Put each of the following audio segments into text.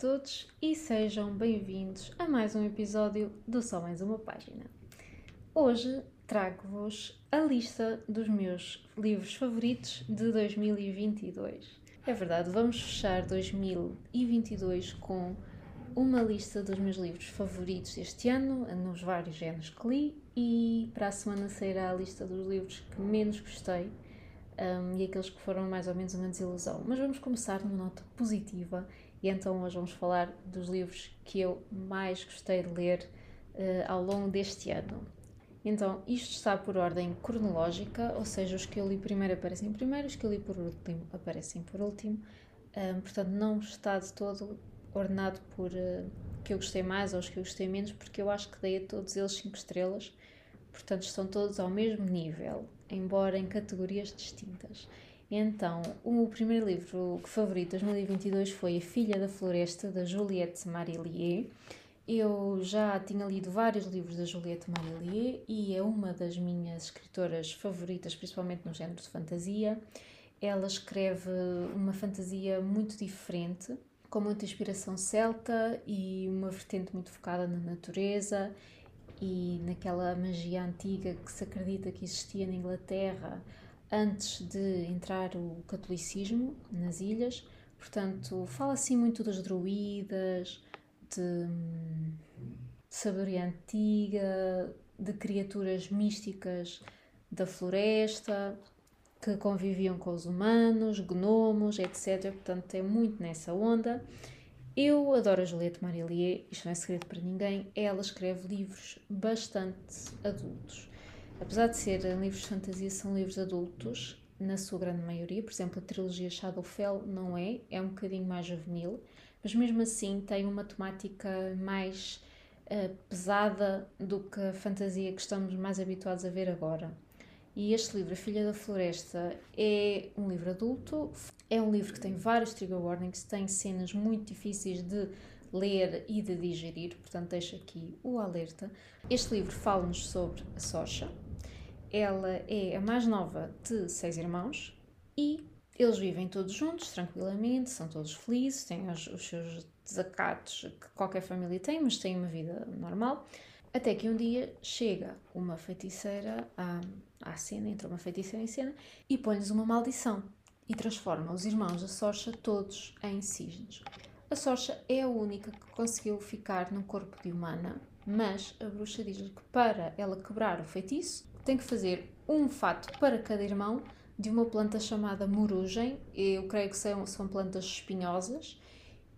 todos e sejam bem-vindos a mais um episódio do Só Mais Uma Página. Hoje trago-vos a lista dos meus livros favoritos de 2022. É verdade, vamos fechar 2022 com uma lista dos meus livros favoritos deste ano, nos vários géneros que li, e para a semana sairá a lista dos livros que menos gostei um, e aqueles que foram mais ou menos uma desilusão. Mas vamos começar numa nota positiva e então hoje vamos falar dos livros que eu mais gostei de ler uh, ao longo deste ano. Então, isto está por ordem cronológica, ou seja, os que eu li primeiro aparecem primeiro, os que eu li por último aparecem por último. Um, portanto, não está de todo ordenado por uh, que eu gostei mais ou os que eu gostei menos, porque eu acho que dei a todos eles 5 estrelas, portanto, estão todos ao mesmo nível, embora em categorias distintas. Então, o primeiro livro favorito de 2022 foi A Filha da Floresta, da Juliette Marillier. Eu já tinha lido vários livros da Juliette Marillier e é uma das minhas escritoras favoritas, principalmente no género de fantasia. Ela escreve uma fantasia muito diferente, com muita inspiração celta e uma vertente muito focada na natureza e naquela magia antiga que se acredita que existia na Inglaterra antes de entrar o catolicismo nas ilhas. Portanto, fala assim muito das druidas, de, de sabedoria antiga, de criaturas místicas da floresta que conviviam com os humanos, gnomos, etc. Portanto, é muito nessa onda. Eu adoro a Juliette Marillier, isto não é segredo para ninguém, ela escreve livros bastante adultos. Apesar de serem livros de fantasia, são livros adultos, na sua grande maioria. Por exemplo, a trilogia Shadowfell não é, é um bocadinho mais juvenil, mas mesmo assim tem uma temática mais uh, pesada do que a fantasia que estamos mais habituados a ver agora. E este livro, A Filha da Floresta, é um livro adulto, é um livro que tem vários trigger warnings, tem cenas muito difíceis de ler e de digerir, portanto deixo aqui o alerta. Este livro fala-nos sobre a Socha, ela é a mais nova de seis irmãos e eles vivem todos juntos, tranquilamente, são todos felizes, têm os, os seus desacatos que qualquer família tem, mas têm uma vida normal. Até que um dia chega uma feiticeira à, à cena, entra uma feiticeira em cena e põe-lhes uma maldição e transforma os irmãos da Sorcha todos em cisnes. A Sorcha é a única que conseguiu ficar no corpo de humana, mas a bruxa diz-lhe que para ela quebrar o feitiço tem que fazer um fato para cada irmão de uma planta chamada morugem, eu creio que são, são plantas espinhosas,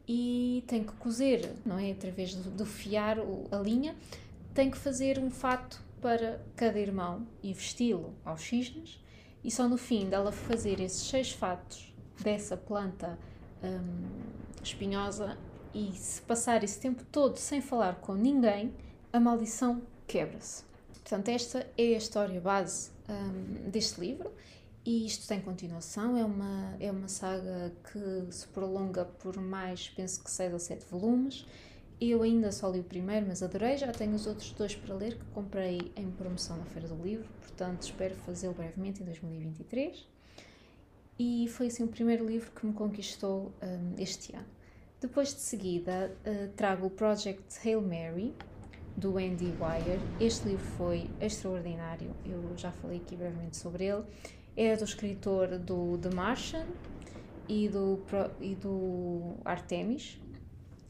e tem que cozer, não é? Através de, de fiar a linha, tem que fazer um fato para cada irmão e vesti-lo aos cisnes, e só no fim dela fazer esses seis fatos dessa planta hum, espinhosa e se passar esse tempo todo sem falar com ninguém, a maldição quebra-se. Portanto, esta é a história base um, deste livro e isto tem continuação. É uma, é uma saga que se prolonga por mais, penso que 6 ou 7 volumes. Eu ainda só li o primeiro, mas adorei. Já tenho os outros dois para ler que comprei em promoção na Feira do Livro, portanto, espero fazê-lo brevemente em 2023. E foi assim o primeiro livro que me conquistou um, este ano. Depois de seguida, uh, trago o Project Hail Mary, do Andy Wire. Este livro foi extraordinário, eu já falei aqui brevemente sobre ele. É do escritor do The Martian e do, e do Artemis.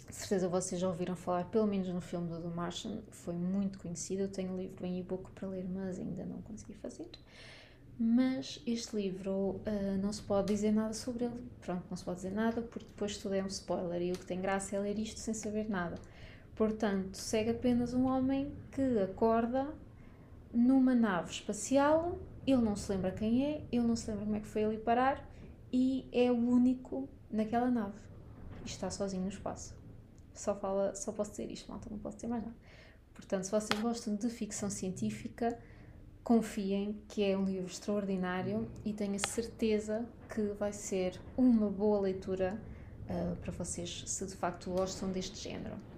De certeza vocês já ouviram falar, pelo menos no filme do The Martian, foi muito conhecido. Eu tenho o livro em e-book para ler, mas ainda não consegui fazer. Mas este livro uh, não se pode dizer nada sobre ele. Pronto, não se pode dizer nada porque depois tudo é um spoiler e o que tem graça é ler isto sem saber nada. Portanto, segue apenas um homem que acorda numa nave espacial, ele não se lembra quem é, ele não se lembra como é que foi ali parar e é o único naquela nave. E está sozinho no espaço. Só, fala, só posso dizer isto, malta, não posso dizer mais nada. Portanto, se vocês gostam de ficção científica, confiem que é um livro extraordinário e tenho a certeza que vai ser uma boa leitura uh, para vocês, se de facto gostam deste género.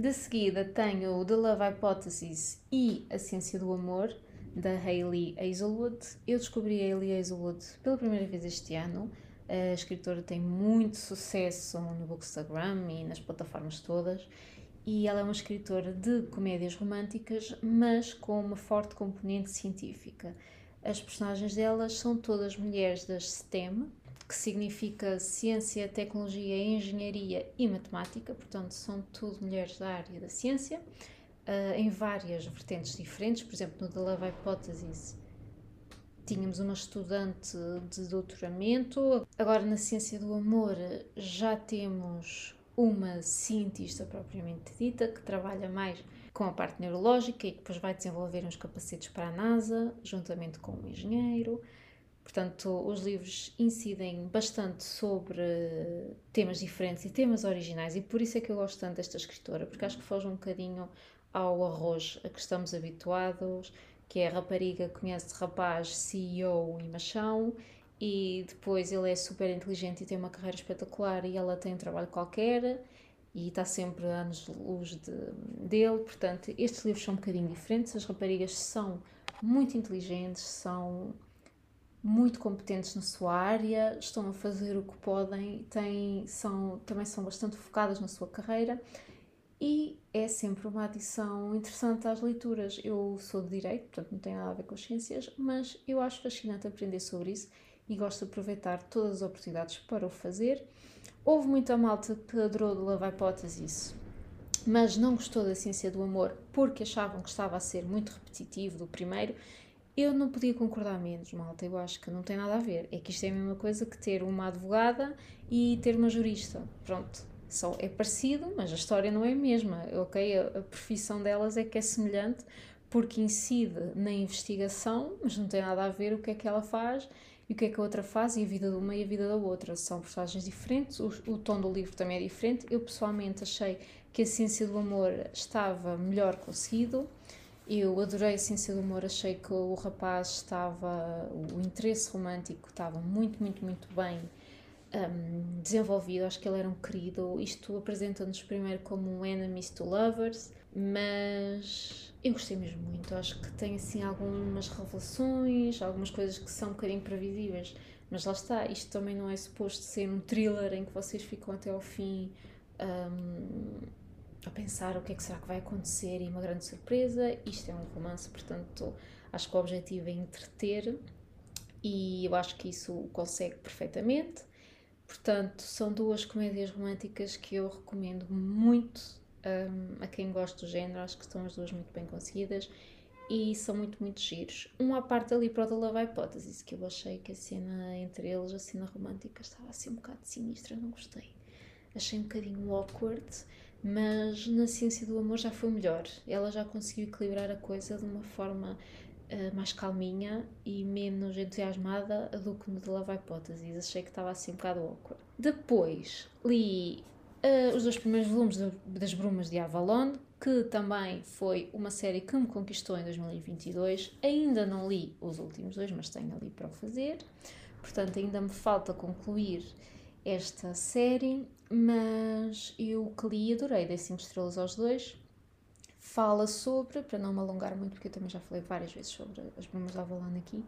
De seguida tenho The Love Hypothesis e A Ciência do Amor, da Hayley Hazelwood. Eu descobri a Hayley Hazelwood pela primeira vez este ano. A escritora tem muito sucesso no Bookstagram e nas plataformas todas. E ela é uma escritora de comédias românticas, mas com uma forte componente científica. As personagens delas são todas mulheres das STEM, que significa Ciência, Tecnologia, Engenharia e Matemática, portanto, são tudo mulheres da área da ciência, uh, em várias vertentes diferentes. Por exemplo, no The Love Hypothesis, tínhamos uma estudante de doutoramento, agora na Ciência do Amor já temos uma cientista propriamente dita que trabalha mais com a parte neurológica e que depois vai desenvolver uns capacetes para a NASA, juntamente com um engenheiro. Portanto, os livros incidem bastante sobre temas diferentes e temas originais, e por isso é que eu gosto tanto desta escritora, porque acho que foge um bocadinho ao arroz a que estamos habituados, que é a rapariga conhece rapaz, CEO e machão, e depois ele é super inteligente e tem uma carreira espetacular e ela tem um trabalho qualquer e está sempre a anos-luz de, dele. Portanto, estes livros são um bocadinho diferentes. As raparigas são muito inteligentes, são muito competentes na sua área, estão a fazer o que podem, têm, são, também são bastante focadas na sua carreira e é sempre uma adição interessante às leituras. Eu sou de Direito, portanto não tem nada a ver com as ciências, mas eu acho fascinante aprender sobre isso e gosto de aproveitar todas as oportunidades para o fazer. Houve muita malta que adorou de Love Hypothesis, mas não gostou da ciência do amor porque achavam que estava a ser muito repetitivo do primeiro eu não podia concordar menos, malta. Eu acho que não tem nada a ver. É que isto é a mesma coisa que ter uma advogada e ter uma jurista. Pronto. Só é parecido, mas a história não é a mesma. Ok? A, a profissão delas é que é semelhante porque incide na investigação, mas não tem nada a ver o que é que ela faz e o que é que a outra faz e a vida de uma e a vida da outra. São personagens diferentes, o, o tom do livro também é diferente. Eu pessoalmente achei que a ciência do amor estava melhor conseguido eu adorei a ciência do humor, achei que o rapaz estava, o interesse romântico estava muito, muito, muito bem um, desenvolvido, acho que ele era um querido. Isto apresenta-nos primeiro como um enemies to lovers, mas eu gostei mesmo muito. Acho que tem assim algumas revelações, algumas coisas que são um bocadinho previsíveis, mas lá está, isto também não é suposto ser um thriller em que vocês ficam até ao fim. Um, a pensar o que é que será que vai acontecer e uma grande surpresa. Isto é um romance, portanto, acho que o objetivo é entreter e eu acho que isso consegue perfeitamente. Portanto, são duas comédias românticas que eu recomendo muito um, a quem gosta do género. Acho que estão as duas muito bem conseguidas e são muito, muito giros. Um à parte ali para o The Love Hypothesis, que eu achei que a cena entre eles, a cena romântica, estava assim um bocado sinistra, não gostei. Achei um bocadinho awkward mas na Ciência do Amor já foi melhor. Ela já conseguiu equilibrar a coisa de uma forma uh, mais calminha e menos entusiasmada do que no The Love Hypothesis. Achei que estava assim um bocado awkward. Depois li uh, os dois primeiros volumes de, das Brumas de Avalon, que também foi uma série que me conquistou em 2022. Ainda não li os últimos dois, mas tenho ali para o fazer. Portanto, ainda me falta concluir esta série, mas eu que li adorei, dei 5 estrelas aos dois. Fala sobre, para não me alongar muito, porque eu também já falei várias vezes sobre as Brumas da Avalon aqui,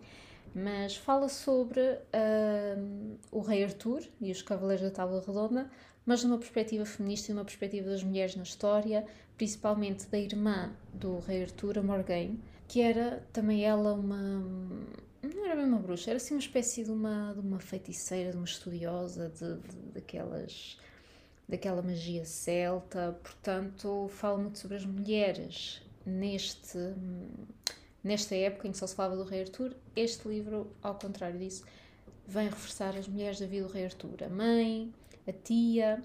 mas fala sobre uh, o rei Arthur e os Cavaleiros da Tábua Redonda, mas numa perspectiva feminista e numa perspectiva das mulheres na história, principalmente da irmã do rei Arthur, a Morgaine, que era também ela uma não era bem uma bruxa, era assim uma espécie de uma, de uma feiticeira, de uma estudiosa, de, de, daquelas, daquela magia celta. Portanto, fala muito sobre as mulheres neste, nesta época em que só se falava do rei Arthur. Este livro, ao contrário disso, vem reforçar as mulheres da vida do rei Arthur. A mãe, a tia,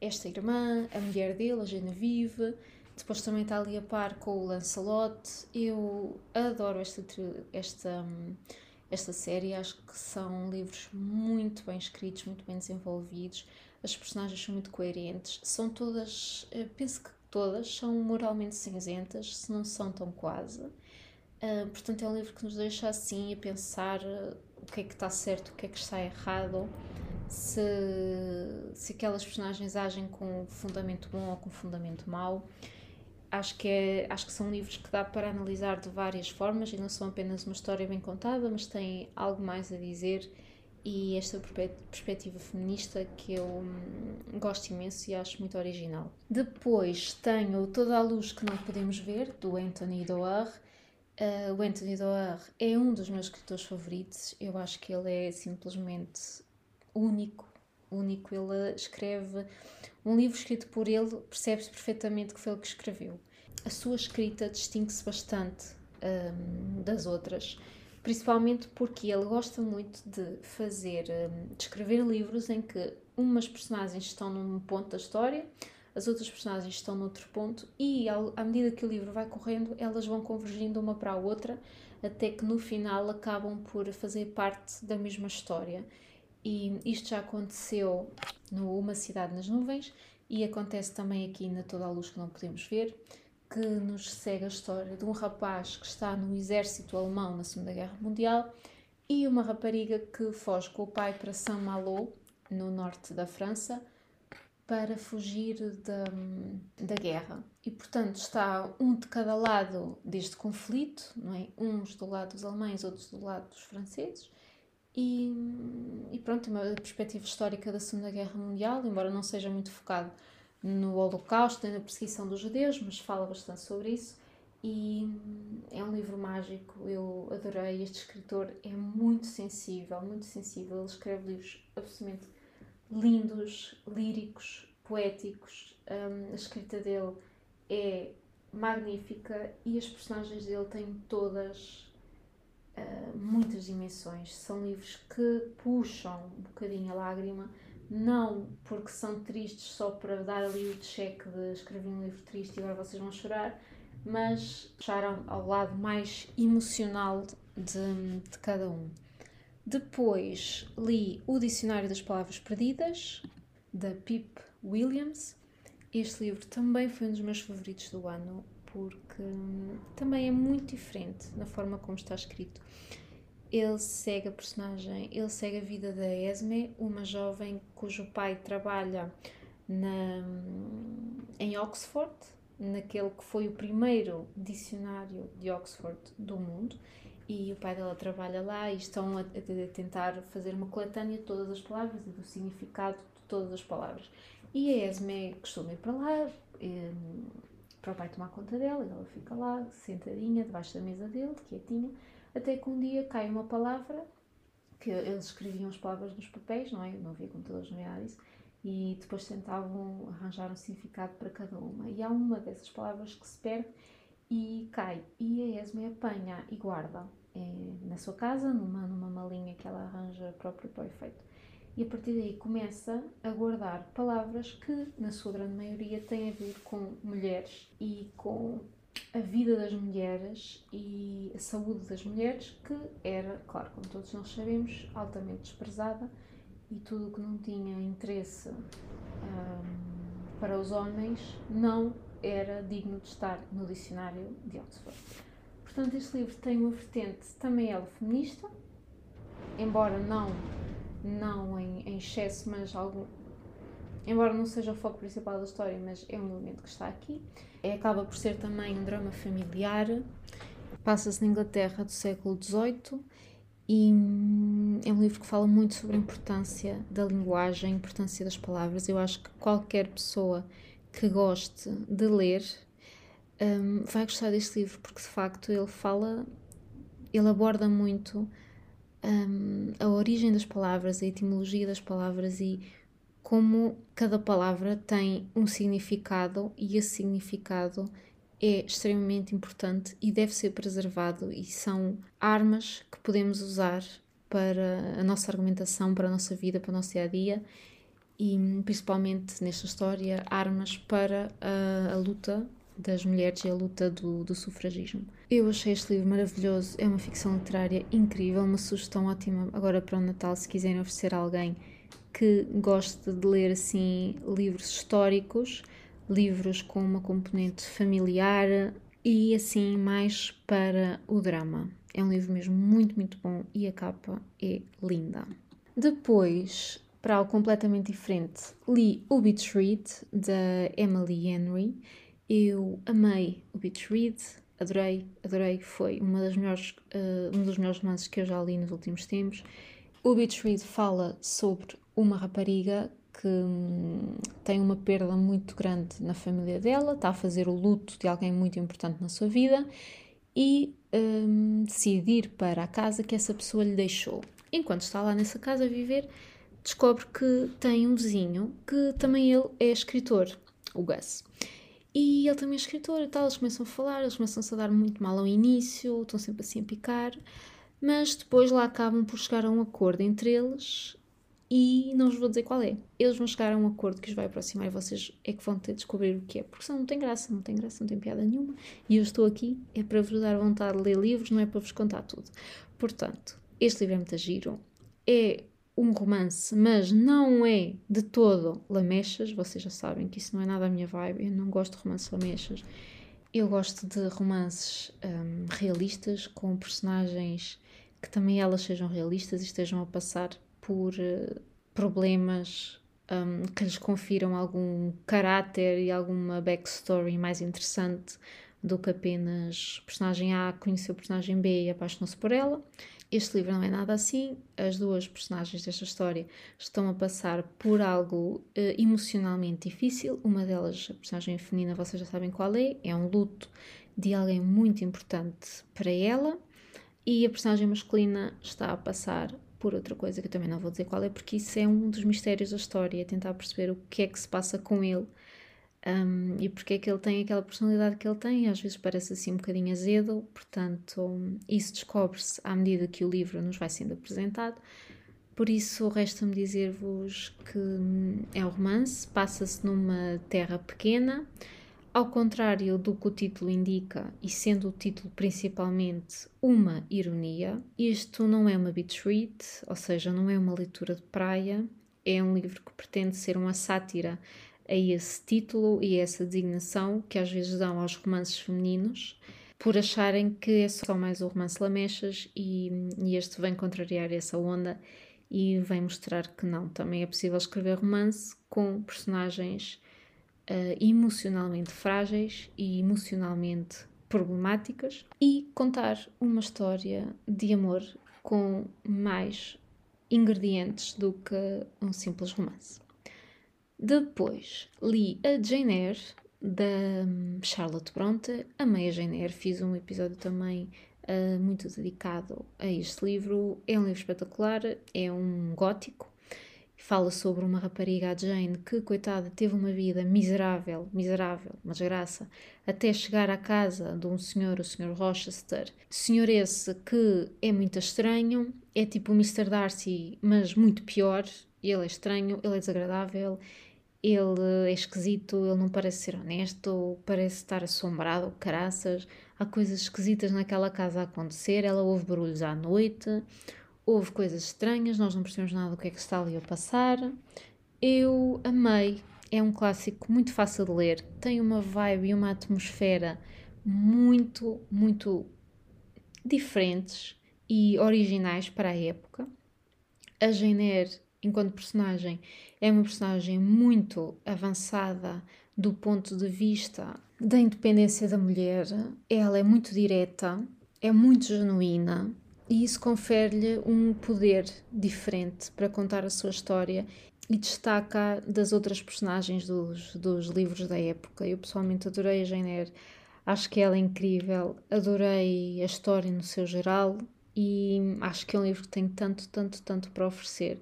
esta irmã, a mulher dele, a Genevieve depois também está ali a par com o Lancelot. Eu adoro esta, esta, esta série, acho que são livros muito bem escritos, muito bem desenvolvidos. As personagens são muito coerentes, são todas, penso que todas são moralmente cinzentas, se não são tão quase. Uh, portanto, é um livro que nos deixa assim a pensar uh, o que é que está certo, o que é que está errado, se, se aquelas personagens agem com fundamento bom ou com fundamento mau acho que, é, acho que são livros que dá para analisar de várias formas e não são apenas uma história bem contada, mas têm algo mais a dizer e esta perspectiva feminista que eu hum, gosto imenso e acho muito original. Depois tenho Toda a Luz que Não Podemos Ver, do Anthony Doerr. Uh, o Anthony Doerr é um dos meus escritores favoritos. Eu acho que ele é simplesmente único, único. Ele escreve um livro escrito por ele, percebe-se perfeitamente que foi ele que escreveu. A sua escrita distingue-se bastante um, das outras principalmente porque ele gosta muito de fazer, hum, de escrever livros em que umas personagens estão num ponto da história, as outras personagens estão noutro ponto e à medida que o livro vai correndo, elas vão convergindo uma para a outra até que no final acabam por fazer parte da mesma história. E isto já aconteceu no Uma Cidade nas Nuvens e acontece também aqui na Toda a Luz que não podemos ver que nos segue a história de um rapaz que está no exército alemão na Segunda Guerra Mundial e uma rapariga que foge com o pai para Saint-Malo, no norte da França, para fugir da, da guerra. E, portanto, está um de cada lado deste conflito, não é? uns do lado dos alemães, outros do lado dos franceses. E, e pronto, uma perspectiva histórica da Segunda Guerra Mundial, embora não seja muito focado no Holocausto, na perseguição dos judeus, mas fala bastante sobre isso. E é um livro mágico, eu adorei. Este escritor é muito sensível, muito sensível. Ele escreve livros absolutamente lindos, líricos, poéticos. Um, a escrita dele é magnífica e as personagens dele têm todas uh, muitas dimensões. São livros que puxam um bocadinho a lágrima não porque são tristes só para dar ali o cheque de escrever um livro triste e agora vocês vão chorar, mas puxaram ao lado mais emocional de, de cada um. Depois li O Dicionário das Palavras Perdidas, da Pip Williams. Este livro também foi um dos meus favoritos do ano, porque também é muito diferente na forma como está escrito ele segue a personagem, ele segue a vida da Esme, uma jovem cujo pai trabalha na, em Oxford, naquele que foi o primeiro dicionário de Oxford do mundo, e o pai dela trabalha lá e estão a, a tentar fazer uma coletânea de todas as palavras e do significado de todas as palavras. E a Esme costuma ir para lá, e, hum, para o pai tomar conta dela, e ela fica lá, sentadinha, debaixo da mesa dele, quietinha, até que um dia cai uma palavra, que eles escreviam as palavras nos papéis, não é? Não havia computadores, não havia isso, e depois tentavam arranjar um significado para cada uma. E há uma dessas palavras que se perde e cai. E a Esme apanha e guarda é, na sua casa, numa, numa malinha que ela arranja própria para o efeito. E a partir daí começa a guardar palavras que, na sua grande maioria, têm a ver com mulheres e com a vida das mulheres e a saúde das mulheres, que era, claro, como todos nós sabemos, altamente desprezada e tudo o que não tinha interesse um, para os homens não era digno de estar no dicionário de Oxford. Portanto, este livro tem uma vertente também ela feminista, embora não, não em, em excesso, mas algum, embora não seja o foco principal da história, mas é um elemento que está aqui. É, acaba por ser também um drama familiar, passa-se na Inglaterra do século XVIII e hum, é um livro que fala muito sobre a importância da linguagem, a importância das palavras. Eu acho que qualquer pessoa que goste de ler um, vai gostar deste livro, porque de facto ele fala, ele aborda muito um, a origem das palavras, a etimologia das palavras e como cada palavra tem um significado e esse significado é extremamente importante e deve ser preservado e são armas que podemos usar para a nossa argumentação, para a nossa vida, para o nosso dia a dia e principalmente nesta história armas para a, a luta das mulheres e a luta do, do, sufragismo. Eu achei este livro maravilhoso, é uma ficção literária incrível, uma sugestão ótima agora para o Natal se quiserem oferecer a alguém que gosta de ler assim livros históricos, livros com uma componente familiar e assim mais para o drama. É um livro mesmo muito, muito bom e a capa é linda. Depois, para algo completamente diferente, li O Beach Read da Emily Henry. Eu amei o Beach Read, adorei, adorei. Foi uma das melhores, uh, um dos melhores romances que eu já li nos últimos tempos O Beach Read fala sobre uma rapariga que hum, tem uma perda muito grande na família dela, está a fazer o luto de alguém muito importante na sua vida e um, decide ir para a casa que essa pessoa lhe deixou. Enquanto está lá nessa casa a viver, descobre que tem um vizinho que também ele é escritor, o Gus. E ele também é escritor e tal, eles começam a falar, eles começam-se a dar muito mal ao início, estão sempre assim a picar, mas depois lá acabam por chegar a um acordo entre eles e não vos vou dizer qual é. Eles vão chegar a um acordo que os vai aproximar e vocês é que vão ter de descobrir o que é, porque senão não tem graça, não tem graça, não tem piada nenhuma. E eu estou aqui é para vos dar vontade de ler livros, não é para vos contar tudo. Portanto, este livro é muito giro, é um romance, mas não é de todo lamechas, vocês já sabem que isso não é nada a minha vibe, eu não gosto de romances lamechas. Eu gosto de romances um, realistas, com personagens que também elas sejam realistas e estejam a passar por uh, problemas um, que lhes confiram algum caráter e alguma backstory mais interessante do que apenas personagem A conheceu personagem B e apaixonou-se por ela. Este livro não é nada assim. As duas personagens desta história estão a passar por algo uh, emocionalmente difícil. Uma delas, a personagem feminina, vocês já sabem qual é, é um luto de alguém muito importante para ela. E a personagem masculina está a passar por outra coisa que eu também não vou dizer qual é, porque isso é um dos mistérios da história, tentar perceber o que é que se passa com ele um, e porque é que ele tem aquela personalidade que ele tem, às vezes parece assim um bocadinho azedo, portanto, isso descobre-se à medida que o livro nos vai sendo apresentado. Por isso, resta-me dizer-vos que hum, é um romance, passa-se numa terra pequena, ao contrário do que o título indica, e sendo o título principalmente uma ironia, isto não é uma beach read, ou seja, não é uma leitura de praia, é um livro que pretende ser uma sátira a esse título e a essa designação que às vezes dão aos romances femininos, por acharem que é só mais o romance Lamechas e, e este vem contrariar essa onda e vem mostrar que não, também é possível escrever romance com personagens uh, emocionalmente frágeis e emocionalmente problemáticas e contar uma história de amor com mais ingredientes do que um simples romance. Depois li a Jane Eyre da hum, Charlotte Bronte, amei a Jane Eyre, fiz um episódio também uh, muito dedicado a este livro. É um livro espetacular, é um gótico, fala sobre uma rapariga, a Jane, que, coitada, teve uma vida miserável, miserável, uma desgraça, até chegar à casa de um senhor, o senhor Rochester. Senhor esse que é muito estranho, é tipo o Mr. Darcy, mas muito pior. Ele é estranho, ele é desagradável, ele é esquisito, ele não parece ser honesto, parece estar assombrado, caraças. Há coisas esquisitas naquela casa a acontecer, ela ouve barulhos à noite, houve coisas estranhas, nós não percebemos nada do que é que está ali a passar. Eu amei, é um clássico muito fácil de ler, tem uma vibe e uma atmosfera muito, muito diferentes e originais para a época. A Jane Eyre, enquanto personagem, é uma personagem muito avançada do ponto de vista da independência da mulher. Ela é muito direta, é muito genuína, e isso confere-lhe um poder diferente para contar a sua história e destaca das outras personagens dos, dos livros da época. Eu pessoalmente adorei a Jane Eyre, acho que ela é incrível, adorei a história no seu geral e acho que é um livro que tem tanto, tanto, tanto para oferecer,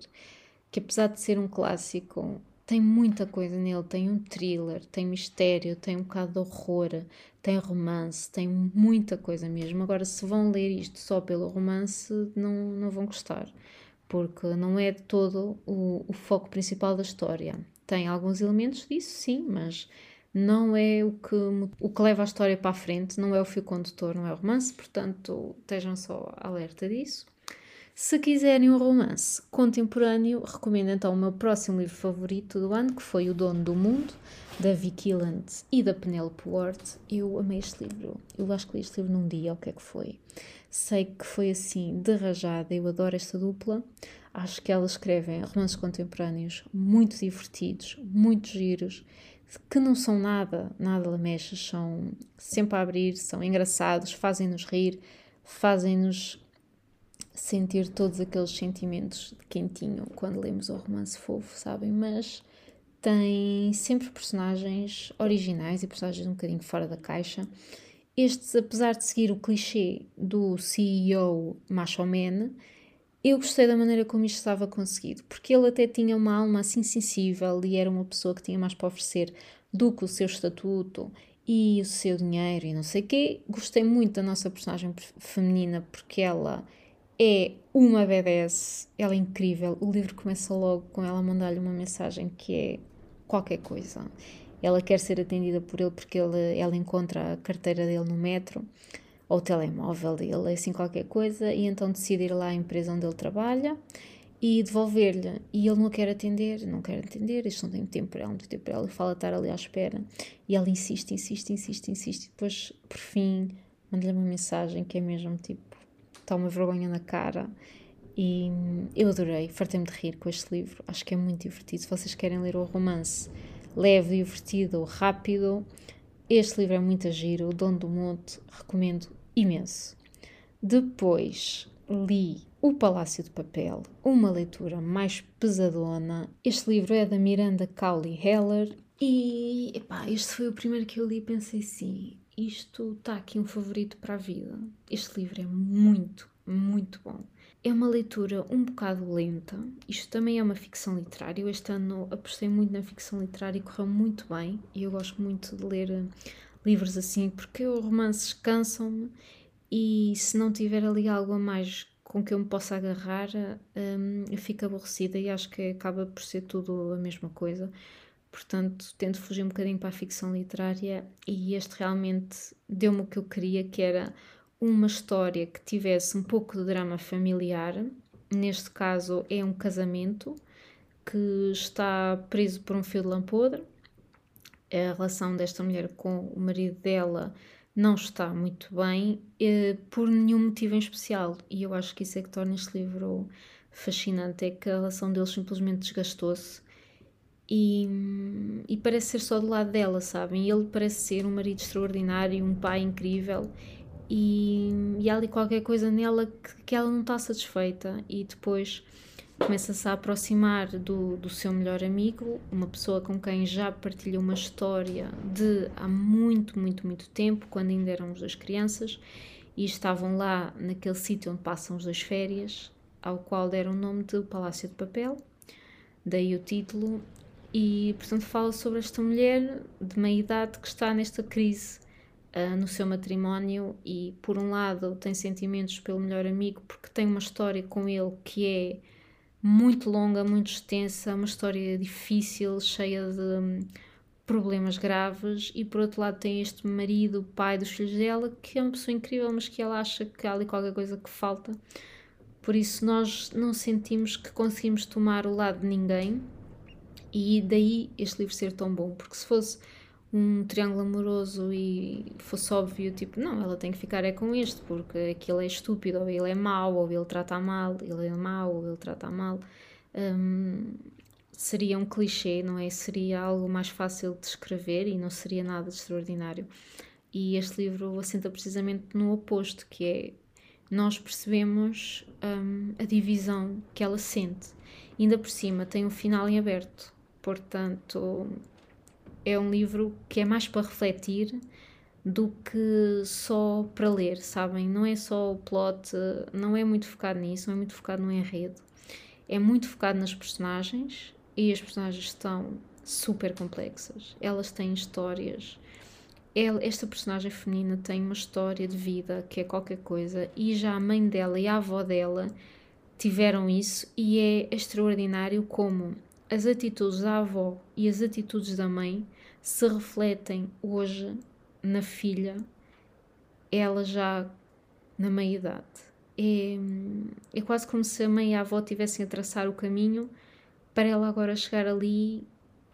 que apesar de ser um clássico, tem muita coisa nele, tem um thriller, tem mistério, tem um bocado de horror, tem romance, tem muita coisa mesmo. Agora, se vão ler isto só pelo romance, não, não vão gostar, porque não é de todo o, o foco principal da história. Tem alguns elementos disso, sim, mas não é o que, o que leva a história para a frente, não é o fio condutor, não é o romance, portanto, estejam só alerta disso. Se quiserem um romance contemporâneo, recomendo então o meu próximo livro favorito do ano, que foi O Dono do Mundo, da Vicky Land e da Penelope Ward. Eu amei este livro. Eu acho que li este livro num dia, o que é que foi? Sei que foi assim, de rajada. Eu adoro esta dupla. Acho que elas escrevem romances contemporâneos muito divertidos, muito giros, que não são nada, nada lamechas, são sempre a abrir, são engraçados, fazem-nos rir, fazem-nos sentir todos aqueles sentimentos de quentinho quando lemos o romance fofo, sabem? Mas tem sempre personagens originais e personagens um bocadinho fora da caixa. Estes, apesar de seguir o clichê do CEO macho man, eu gostei da maneira como isto estava conseguido, porque ele até tinha uma alma assim sensível e era uma pessoa que tinha mais para oferecer do que o seu estatuto e o seu dinheiro e não sei o quê. Gostei muito da nossa personagem feminina porque ela é uma BDS, ela é incrível. O livro começa logo com ela mandar-lhe uma mensagem que é qualquer coisa. Ela quer ser atendida por ele porque ele, ela encontra a carteira dele no metro ou o telemóvel dele, assim qualquer coisa, e então decide ir lá à empresa onde ele trabalha e devolver-lhe. E ele não quer atender, não quer atender, isto não tem tempo para ela, não tem tempo para ela, e fala estar ali à espera. E ela insiste, insiste, insiste, insiste, e depois, por fim, manda-lhe uma mensagem que é mesmo tipo: está uma vergonha na cara. E eu adorei, fartei-me de rir com este livro, acho que é muito divertido. Se vocês querem ler o romance leve, divertido, rápido, este livro é muito giro, O Dono do Monte, recomendo imenso. Depois li O Palácio de Papel, uma leitura mais pesadona. Este livro é da Miranda Cowley Heller e epá, este foi o primeiro que eu li e pensei assim, isto está aqui um favorito para a vida. Este livro é muito, muito bom. É uma leitura um bocado lenta. Isto também é uma ficção literária. Eu este ano apostei muito na ficção literária e correu muito bem. E eu gosto muito de ler eh, livros assim, porque os romances cansam-me e se não tiver ali algo a mais com que eu me possa agarrar, um, eu fico aborrecida e acho que acaba por ser tudo a mesma coisa. Portanto, tento fugir um bocadinho para a ficção literária e este realmente deu-me o que eu queria, que era uma história que tivesse um pouco de drama familiar. Neste caso, é um casamento que está preso por um fio de lã podre. A relação desta mulher com o marido dela não está muito bem, eh, por nenhum motivo em especial. E eu acho que isso é que torna este livro fascinante: é que a relação deles simplesmente desgastou-se. E, e, parece ser só do lado dela, sabem? Ele parece ser um marido extraordinário, um pai incrível, e, e há ali qualquer coisa nela que, que ela não está satisfeita. E depois começa-se a aproximar do, do seu melhor amigo, uma pessoa com quem já partilhou uma história de há muito, muito, muito tempo, quando ainda eram os dois crianças, e estavam lá naquele sítio onde passam os dois férias, ao qual deram o nome de Palácio de Papel, daí o título, e portanto fala sobre esta mulher de meia idade que está nesta crise uh, no seu matrimónio e, por um lado, tem sentimentos pelo melhor amigo porque tem uma história com ele que é muito longa, muito extensa, uma história difícil, cheia de um, problemas graves, e por outro lado tem este marido, pai dos filhos dela, que é uma pessoa incrível, mas que ela acha que há ali qualquer coisa que falta. Por isso nós não sentimos que conseguimos tomar o lado de ninguém, e daí este livro ser tão bom, porque se fosse um triângulo amoroso e fosse óbvio, tipo, não, ela tem que ficar é com este, porque aquele é estúpido, ou ele é mau, ou ele trata mal, ele é mau, ou ele trata mal. Um, seria um clichê, não é? Seria algo mais fácil de escrever e não seria nada de extraordinário. E este livro assenta precisamente no oposto, que é nós percebemos um, a divisão que ela sente. ainda por cima tem um final em aberto, portanto é um livro que é mais para refletir do que só para ler, sabem? Não é só o plot, não é muito focado nisso, não é muito focado no enredo. É muito focado nas personagens e as personagens estão super complexas. Elas têm histórias. Esta personagem feminina tem uma história de vida que é qualquer coisa e já a mãe dela e a avó dela tiveram isso e é extraordinário como as atitudes da avó e as atitudes da mãe se refletem hoje na filha, ela já na meia-idade. É, é quase como se a mãe e a avó tivessem a traçar o caminho para ela agora chegar ali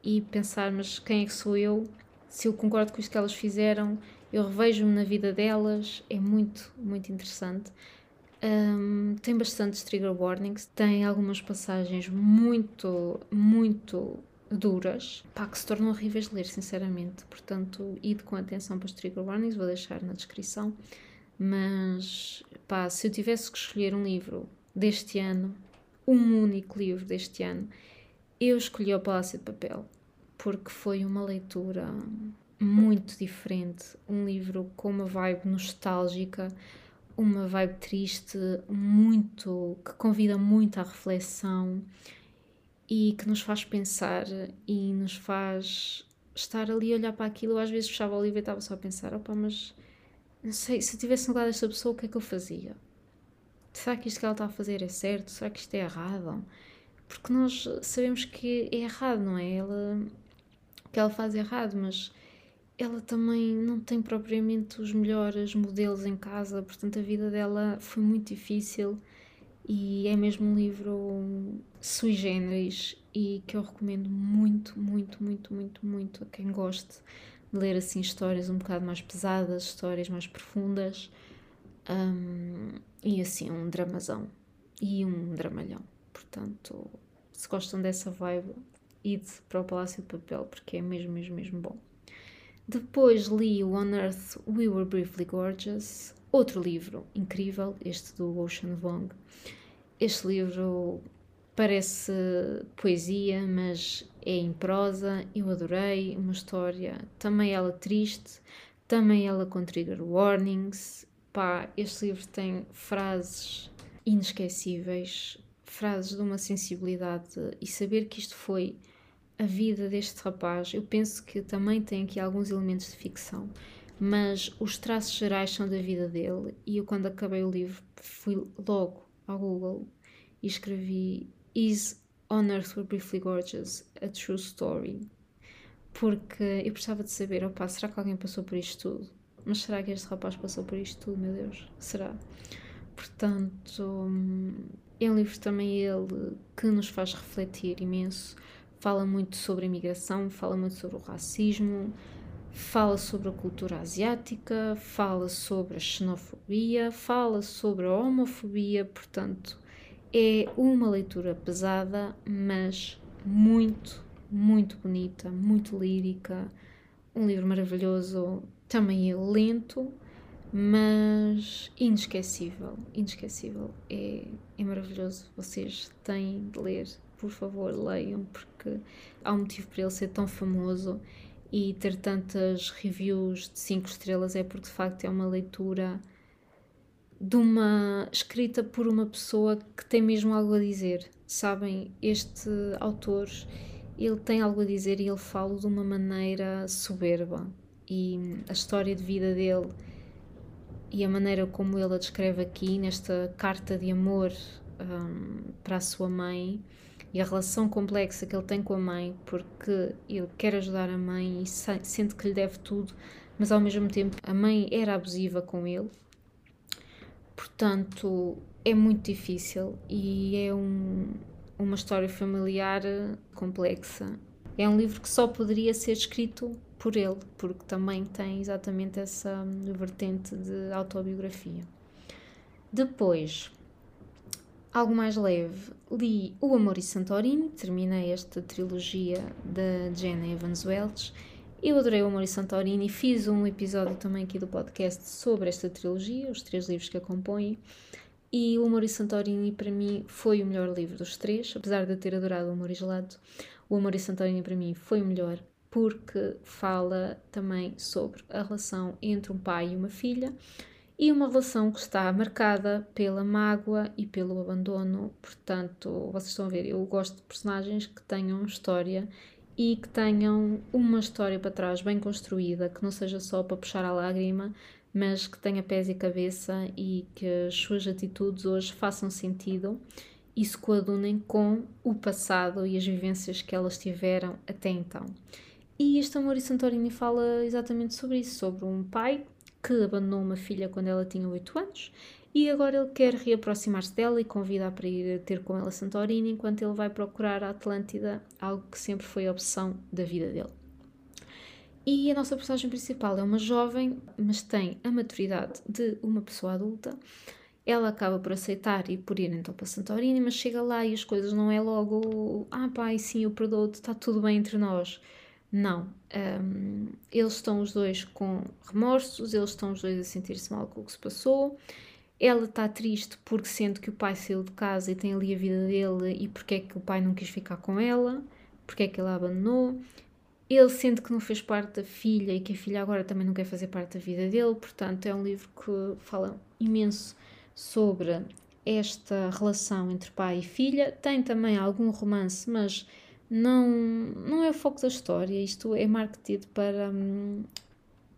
e pensar: mas quem é que sou eu? Se eu concordo com isto que elas fizeram, eu revejo-me na vida delas. É muito, muito interessante. Um, tem bastantes trigger warnings, tem algumas passagens muito, muito duras, pá, que se tornam horríveis de ler, sinceramente. Portanto, ide com atenção para os trigger warnings, vou deixar na descrição. Mas pá, se eu tivesse que escolher um livro deste ano, um único livro deste ano, eu escolhi o Palácio de Papel, porque foi uma leitura muito diferente, um livro com uma vibe nostálgica, uma vibe triste, muito que convida muito à reflexão e que nos faz pensar e nos faz estar ali a olhar para aquilo. Eu às vezes fechava o livro e estava só a pensar: opa, mas não sei, se eu tivesse lugar esta pessoa, o que é que eu fazia? Será que isto que ela está a fazer é certo? Será que isto é errado? Porque nós sabemos que é errado, não é? Ela, o que ela faz é errado, mas ela também não tem propriamente os melhores modelos em casa, portanto a vida dela foi muito difícil e é mesmo um livro sui generis e que eu recomendo muito, muito, muito, muito, muito a quem goste de ler assim histórias um bocado mais pesadas, histórias mais profundas um, e assim um dramazão e um dramalhão. Portanto, se gostam dessa vibe, ide para o Palácio de Papel porque é mesmo, mesmo, mesmo bom. Depois li o On Earth We Were Briefly Gorgeous, outro livro incrível, este do Ocean Vuong. Este livro parece poesia, mas é em prosa. Eu adorei, uma história também ela triste, também ela com trigger warnings. Pá, este livro tem frases inesquecíveis, frases de uma sensibilidade e saber que isto foi a vida deste rapaz, eu penso que também tem aqui alguns elementos de ficção, mas os traços gerais são da vida dele. E eu, quando acabei o livro, fui logo ao Google e escrevi Is On Earth Were Briefly Gorgeous a True Story? Porque eu precisava de saber, opa, será que alguém passou por isto tudo? Mas será que este rapaz passou por isto tudo, meu Deus? Será? Portanto, hum, é um livro também ele que nos faz refletir imenso fala muito sobre a imigração, fala muito sobre o racismo, fala sobre a cultura asiática, fala sobre a xenofobia, fala sobre a homofobia, portanto, é uma leitura pesada, mas muito, muito bonita, muito lírica, um livro maravilhoso, também é lento, mas inesquecível, inesquecível, é, é maravilhoso, vocês têm de ler por favor, leiam, porque há um motivo para ele ser tão famoso e ter tantas reviews de 5 estrelas é porque de facto é uma leitura de uma escrita por uma pessoa que tem mesmo algo a dizer. Sabem, este autor, ele tem algo a dizer e ele fala de uma maneira soberba. E a história de vida dele e a maneira como ele a descreve aqui nesta carta de amor um, para a sua mãe e a relação complexa que ele tem com a mãe, porque ele quer ajudar a mãe e sente que lhe deve tudo, mas ao mesmo tempo a mãe era abusiva com ele. Portanto, é muito difícil e é um, uma história familiar complexa. É um livro que só poderia ser escrito por ele, porque também tem exatamente essa vertente de autobiografia. Depois, algo mais leve, li O Amor e Santorini, terminei esta trilogia da Jenna Evans Welch. Eu adorei O Amor e Santorini, fiz um episódio também aqui do podcast sobre esta trilogia, os três livros que a compõem. E O Amor e Santorini, para mim, foi o melhor livro dos três, apesar de eu ter adorado O Amor e Gelado. O Amor e Santorini, para mim, foi o melhor porque fala também sobre a relação entre um pai e uma filha e uma relação que está marcada pela mágoa e pelo abandono. Portanto, vocês estão a ver, eu gosto de personagens que tenham história e que tenham uma história para trás bem construída, que não seja só para puxar a lágrima, mas que tenha pés e cabeça e que as suas atitudes hoje façam sentido e se coadunem com o passado e as vivências que elas tiveram até então. E este Amor e Santorini fala exatamente sobre isso, sobre um pai que abandonou uma filha quando ela tinha 8 anos e agora ele quer reaproximar-se dela e convida-a para ir ter com ela Santorini enquanto ele vai procurar a Atlântida, algo que sempre foi a obsessão da vida dele. E a nossa personagem principal é uma jovem, mas tem a maturidade de uma pessoa adulta. Ela acaba por aceitar e por ir então para Santorini, mas chega lá e as coisas não é logo, ah pai, sim, eu perdoo-te, está tudo bem entre nós não. Um, eles estão os dois com remorsos, eles estão os dois a sentir-se mal com o que se passou. ela está triste porque sente que o pai saiu de casa e tem ali a vida dele e porque é que o pai não quis ficar com ela, porque é que ele a abandonou. Ele sente que não fez parte da filha e que a filha agora também não quer fazer parte da vida dele, portanto, é um livro que fala imenso sobre esta relação entre pai e filha. Tem também algum romance, mas não, não é o foco da história. Isto é marketed para um,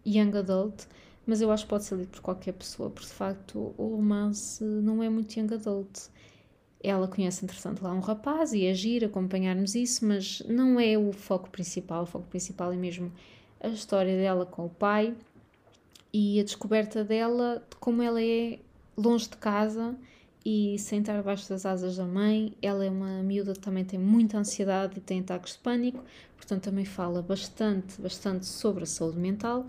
young adult mas eu acho que pode ser lido por qualquer pessoa, porque de facto o romance não é muito young adult. Ela conhece, entretanto, lá um rapaz e agir, acompanharmos isso, mas não é o foco principal. O foco principal é mesmo a história dela com o pai e a descoberta dela de como ela é longe de casa e sem estar abaixo das asas da mãe. Ela é uma miúda que também tem muita ansiedade e tem ataques de pânico, portanto, também fala bastante, bastante sobre a saúde mental.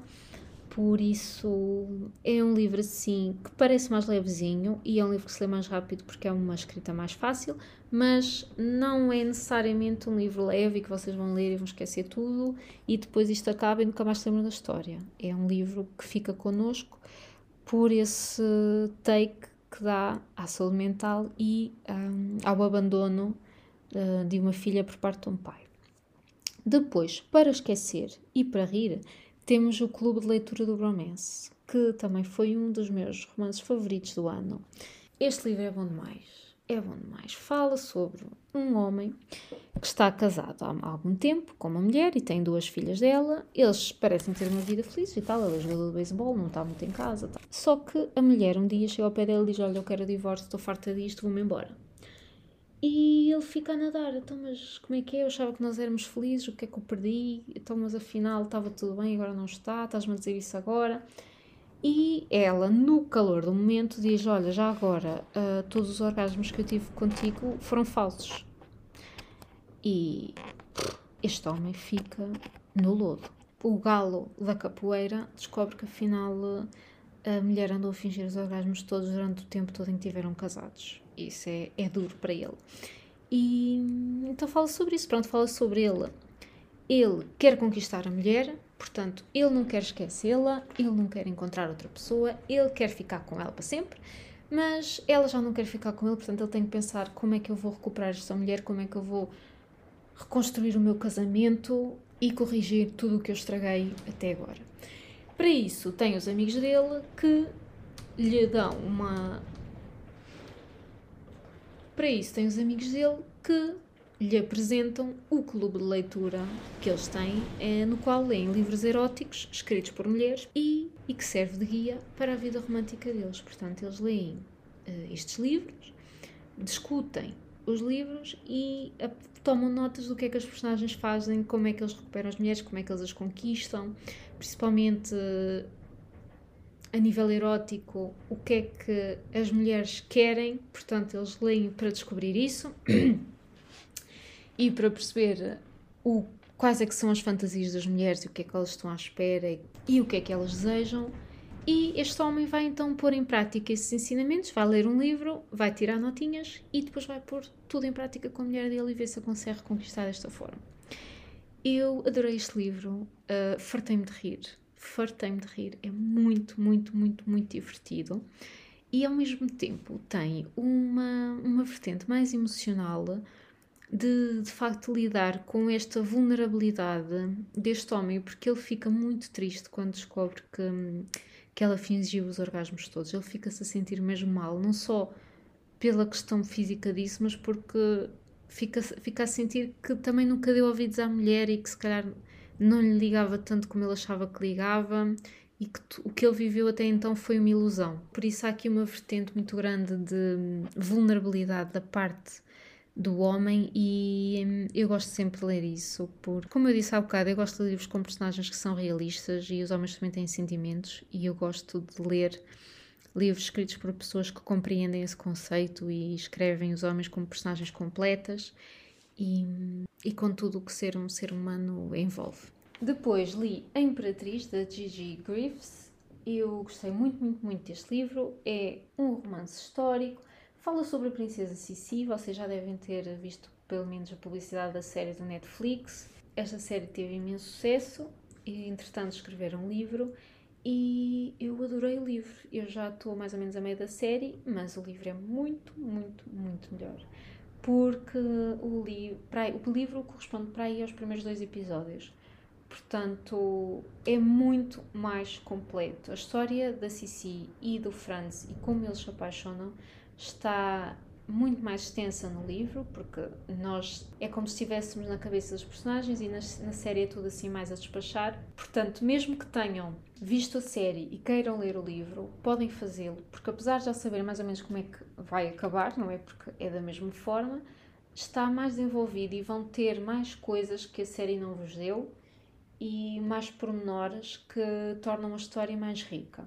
Por isso é um livro assim que parece mais levezinho e é um livro que se lê mais rápido porque é uma escrita mais fácil, mas não é necessariamente um livro leve que vocês vão ler e vão esquecer tudo e depois isto acaba e nunca mais se lembram da história. É um livro que fica connosco por esse take que dá à saúde mental e um, ao abandono uh, de uma filha por parte de um pai. Depois, para esquecer e para rir, temos o Clube de Leitura do Bromance, que também foi um dos meus romances favoritos do ano. Este livro é bom demais. É bom demais. Fala sobre um homem que está casado há algum tempo com uma mulher e tem duas filhas dela. Eles parecem ter uma vida feliz e tal. Ela é jogador de beisebol, não está muito em casa. Tal. Só que a mulher um dia chega ao pé dele e diz: Olha, eu quero divórcio, estou farta disto, vou-me embora. E ele fica a nadar, então, mas como é que é? Eu achava que nós éramos felizes, o que é que eu perdi? Então, mas afinal estava tudo bem, agora não está, estás-me a dizer isso agora? E ela, no calor do momento, diz: Olha, já agora, uh, todos os orgasmos que eu tive contigo foram falsos. E este homem fica no lodo. O galo da capoeira descobre que afinal a mulher andou a fingir os orgasmos todos durante o tempo todo em que tiveram casados isso é, é duro para ele. E então fala sobre isso, pronto, fala sobre ele. Ele quer conquistar a mulher, portanto, ele não quer esquecê-la, ele não quer encontrar outra pessoa, ele quer ficar com ela para sempre, mas ela já não quer ficar com ele, portanto, ele tem que pensar como é que eu vou recuperar esta mulher, como é que eu vou reconstruir o meu casamento e corrigir tudo o que eu estraguei até agora. Para isso, tem os amigos dele que lhe dão uma para isso, tem os amigos dele que lhe apresentam o clube de leitura que eles têm, é, no qual leem livros eróticos escritos por mulheres e, e que serve de guia para a vida romântica deles. Portanto, eles leem uh, estes livros, discutem os livros e uh, tomam notas do que é que as personagens fazem, como é que eles recuperam as mulheres, como é que eles as conquistam, principalmente. Uh, a nível erótico o que é que as mulheres querem, portanto, eles leem para descobrir isso e para perceber o, quais é que são as fantasias das mulheres e o que é que elas estão à espera e, e o que é que elas desejam. E este homem vai então pôr em prática esses ensinamentos, vai ler um livro, vai tirar notinhas e depois vai pôr tudo em prática com a mulher dele e ver se a consegue reconquistar desta forma. Eu adorei este livro, uh, fartei-me de rir fartei-me de rir, é muito, muito, muito, muito divertido e ao mesmo tempo tem uma, uma vertente mais emocional de de facto lidar com esta vulnerabilidade deste homem, porque ele fica muito triste quando descobre que, que ela fingiu os orgasmos todos. Ele fica-se a sentir mesmo mal, não só pela questão física disso, mas porque fica, fica a sentir que também nunca deu ouvidos à mulher e que se calhar não lhe ligava tanto como ele achava que ligava e que o que ele viveu até então foi uma ilusão. Por isso há aqui uma vertente muito grande de vulnerabilidade da parte do homem e hum, eu gosto sempre de ler isso, porque, como eu disse há bocado, eu gosto de livros com personagens que são realistas e os homens também têm sentimentos e eu gosto de ler livros escritos por pessoas que compreendem esse conceito e escrevem os homens como personagens completas e, e com tudo o que ser um ser humano envolve. Depois li A Imperatriz, da Gigi Griffiths. Eu gostei muito, muito, muito deste livro. É um romance histórico. Fala sobre a Princesa Sissi. Vocês já devem ter visto pelo menos a publicidade da série do Netflix. Esta série teve imenso sucesso e, entretanto, escreveram um livro. e eu adorei o livro. Eu já estou mais ou menos a meio da série, mas o livro é muito, muito, muito melhor. Porque o, li o livro corresponde para aí aos primeiros dois episódios. Portanto, é muito mais completo. A história da Cici e do Franz e como eles se apaixonam está muito mais extensa no livro, porque nós é como se estivéssemos na cabeça dos personagens e na, na, série é tudo assim mais a despachar. Portanto, mesmo que tenham visto a série e queiram ler o livro, podem fazê-lo, porque apesar de já saber mais ou menos como é que vai acabar, não é? Porque é da mesma forma, está mais desenvolvido e vão ter mais coisas que a série não vos deu e mais pormenores que tornam a história mais rica.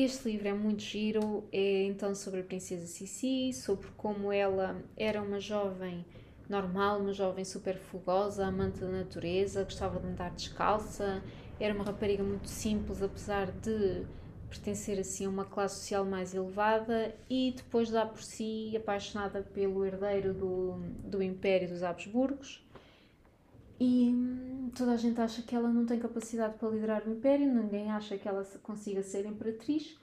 Este livro é muito giro, é então sobre a Princesa Sissi, sobre como ela era uma jovem normal, uma jovem super fogosa, amante da natureza, gostava de andar descalça, era uma rapariga muito simples, apesar de pertencer assim a uma classe social mais elevada e depois dá por si apaixonada pelo herdeiro do, do Império dos Habsburgos e toda a gente acha que ela não tem capacidade para liderar o império, ninguém acha que ela consiga ser imperatriz,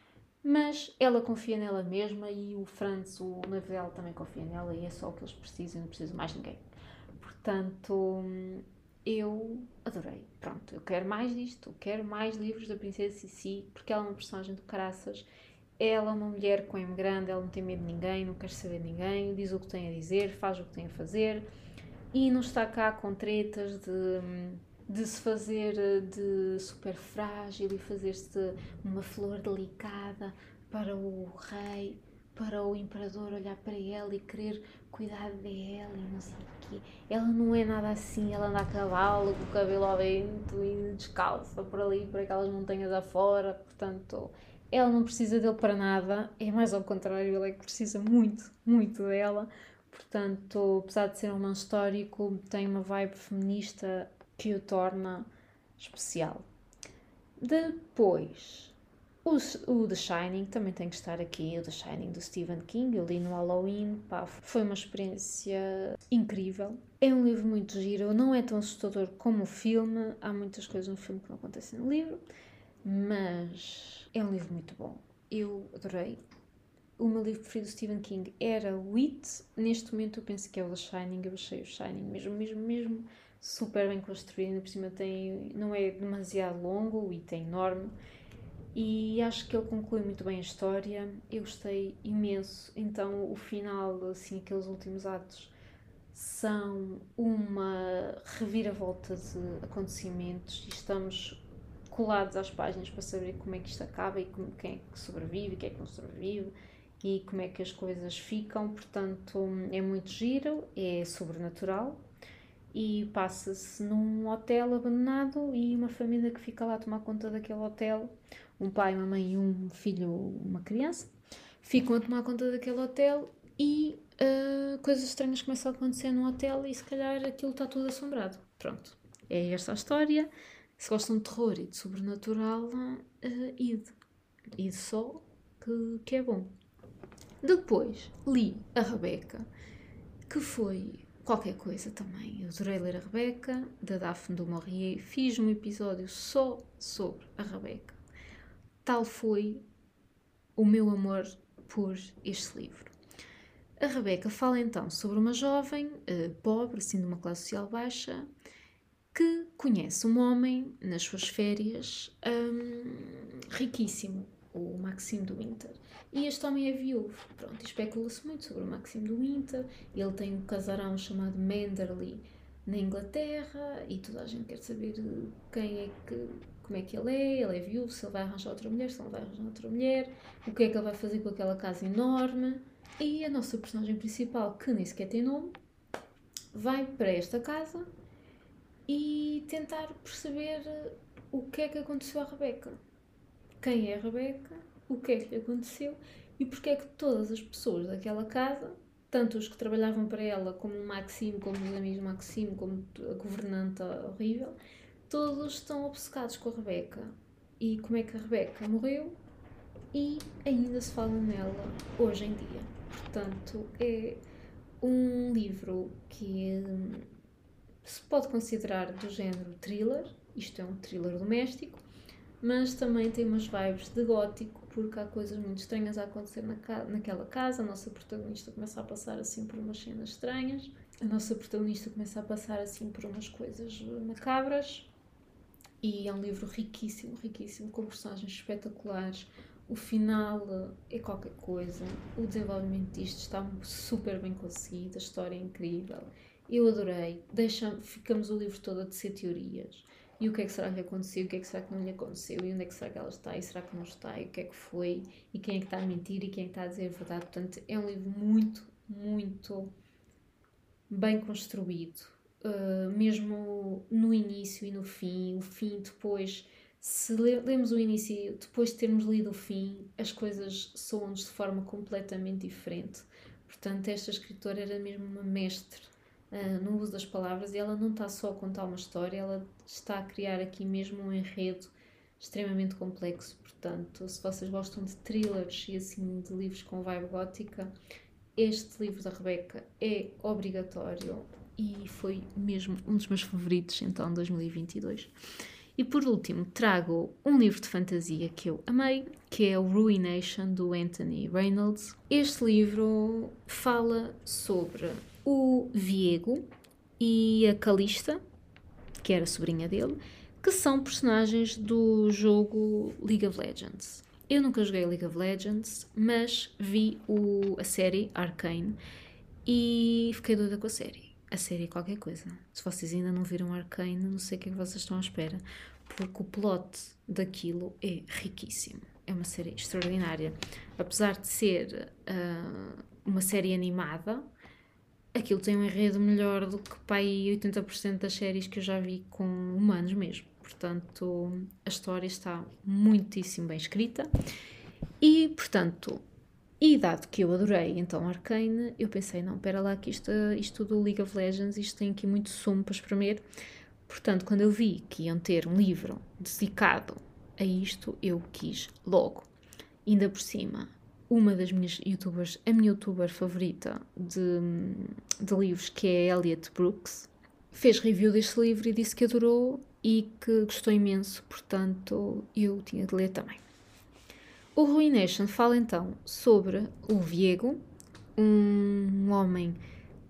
mas ela confia nela mesma e o Franz, o noivo dela, também confia nela e é só o que eles precisam, não precisam mais ninguém. Portanto, eu adorei. Pronto, eu quero mais disto, eu quero mais livros da Princesa Sissi, porque ela é uma personagem de caraças. Ela é uma mulher com M grande, ela não tem medo de ninguém, não quer saber de ninguém, diz o que tem a dizer, faz o que tem a fazer e não está cá com tretas de, de se fazer de super frágil e fazer-se uma flor delicada para o rei, para o imperador olhar para ela e querer cuidar dela e não sei o quê. Ela não é nada assim, ela anda a cavalo, com o cabelo ao vento e descalça por ali, por aquelas montanhas afora, portanto, ela não precisa dele para nada, é mais ao contrário, ele é que precisa muito, muito dela, Portanto, apesar de ser um romance histórico, tem uma vibe feminista que o torna especial. Depois, o, o, The Shining também tem que estar aqui. O The Shining do Stephen King, eu li no Halloween, pá, foi uma experiência incrível. É um livro muito giro, não é tão assustador como o filme. Há muitas coisas no filme que não acontecem no livro, mas é um livro muito bom. Eu adorei o meu livro preferido do Stephen King era o It. Neste momento eu penso que é o Shining. Eu achei o Shining mesmo, mesmo, mesmo super bem construído. Por cima tem, não é demasiado longo, o It é enorme. E acho que ele conclui muito bem a história. Eu gostei imenso. Então o final, assim, aqueles últimos atos são uma reviravolta de acontecimentos e estamos colados às páginas para saber como é que isto acaba e como, quem é que sobrevive quem é que não sobrevive e como é que as coisas ficam. Portanto, é muito giro, é sobrenatural e passa-se num hotel abandonado e uma família que fica lá a tomar conta daquele hotel, um pai, uma mãe e um filho, uma criança, ficam a tomar conta daquele hotel e uh, coisas estranhas começam a acontecer no hotel e se calhar aquilo está tudo assombrado. Pronto, é esta a história. Se gostam de terror e de sobrenatural, uh, ide. Ide só que, que é bom. Depois li a Rebeca, que foi qualquer coisa também. Eu adorei ler a Rebeca, da Daphne du Maurier. Fiz um episódio só sobre a Rebeca. Tal foi o meu amor por este livro. A Rebeca fala então sobre uma jovem uh, pobre, assim de uma classe social baixa, que conhece um homem nas suas férias um, riquíssimo, o Maxime do Winter. E este homem é viúvo. Pronto, especula-se muito sobre o Maxime do Winter. Ele tem um casarão chamado Manderley na Inglaterra e toda a gente quer saber quem é que, como é que ele é, ele é viúvo, se ele vai arranjar outra mulher, se não vai arranjar outra mulher, o que é que ele vai fazer com aquela casa enorme. E a nossa personagem principal, que nem sequer tem nome, vai para esta casa e tentar perceber o que é que aconteceu à Rebeca. Quem é a Rebeca? o que é que lhe aconteceu e porque é que todas as pessoas daquela casa, tanto os que trabalhavam para ela, como o Maxime, como os amigos do Maxime, como a governanta horrível, todos estão obcecados com a Rebeca. E como é que a Rebeca morreu e ainda se fala nela hoje em dia. Portanto, é um livro que hum, se pode considerar do género thriller, isto é um thriller doméstico, mas também tem umas vibes de gótico, porque há coisas muito estranhas a acontecer na ca naquela casa. A nossa protagonista começa a passar assim por umas cenas estranhas, a nossa protagonista começa a passar assim por umas coisas macabras. E é um livro riquíssimo, riquíssimo, com personagens espetaculares. O final é qualquer coisa, o desenvolvimento disto está super bem conseguido, a história é incrível. Eu adorei. Deixa, ficamos o livro todo a tecer teorias. E o que é que será que aconteceu? O que é que será que não lhe aconteceu? E onde é que será que ela está? E será que não está? E o que é que foi? E quem é que está a mentir? E quem é que está a dizer a verdade? Portanto, é um livro muito, muito bem construído. Uh, mesmo no início e no fim. O fim depois... Se lemos o início depois de termos lido o fim, as coisas soam-nos de forma completamente diferente. Portanto, esta escritora era mesmo uma mestre uh, no uso das palavras e ela não está só a contar uma história, ela está a criar aqui mesmo um enredo extremamente complexo. Portanto, se vocês gostam de thrillers e assim de livros com vibe gótica, este livro da Rebeca é obrigatório e foi mesmo um dos meus favoritos então 2022. E por último, trago um livro de fantasia que eu amei, que é o Ruination do Anthony Reynolds. Este livro fala sobre o Viego e a Calista, que era sobrinha dele, que são personagens do jogo League of Legends. Eu nunca joguei League of Legends, mas vi o, a série Arcane e fiquei doida com a série. A série é qualquer coisa. Se vocês ainda não viram Arcane, não sei o que é que vocês estão à espera, porque o plot daquilo é riquíssimo. É uma série extraordinária. Apesar de ser uh, uma série animada, aquilo tem um enredo melhor do que aí 80% das séries que eu já vi com humanos mesmo. Portanto, a história está muitíssimo bem escrita e, portanto, e dado que eu adorei então Arcane, eu pensei, não, espera lá que isto, isto do League of Legends, isto tem aqui muito sumo para espremer. Portanto, quando eu vi que iam ter um livro dedicado a isto, eu quis logo. Ainda por cima, uma das minhas youtubers, a minha youtuber favorita de, de livros, que é Elliot Brooks, fez review deste livro e disse que adorou e que gostou imenso, portanto eu tinha de ler também. O Ruination fala então sobre o Viego, um homem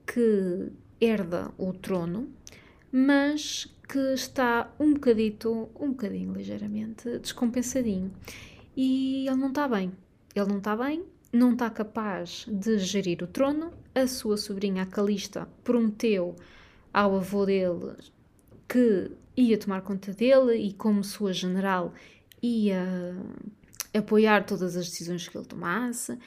que herda o trono, mas que está um bocadito, um bocadinho ligeiramente descompensadinho. E ele não está bem. Ele não está bem, não está capaz de gerir o trono. A sua sobrinha, a Calista, prometeu ao avô dele que ia tomar conta dele e, como sua general, ia apoiar todas as decisões que ele tomasse,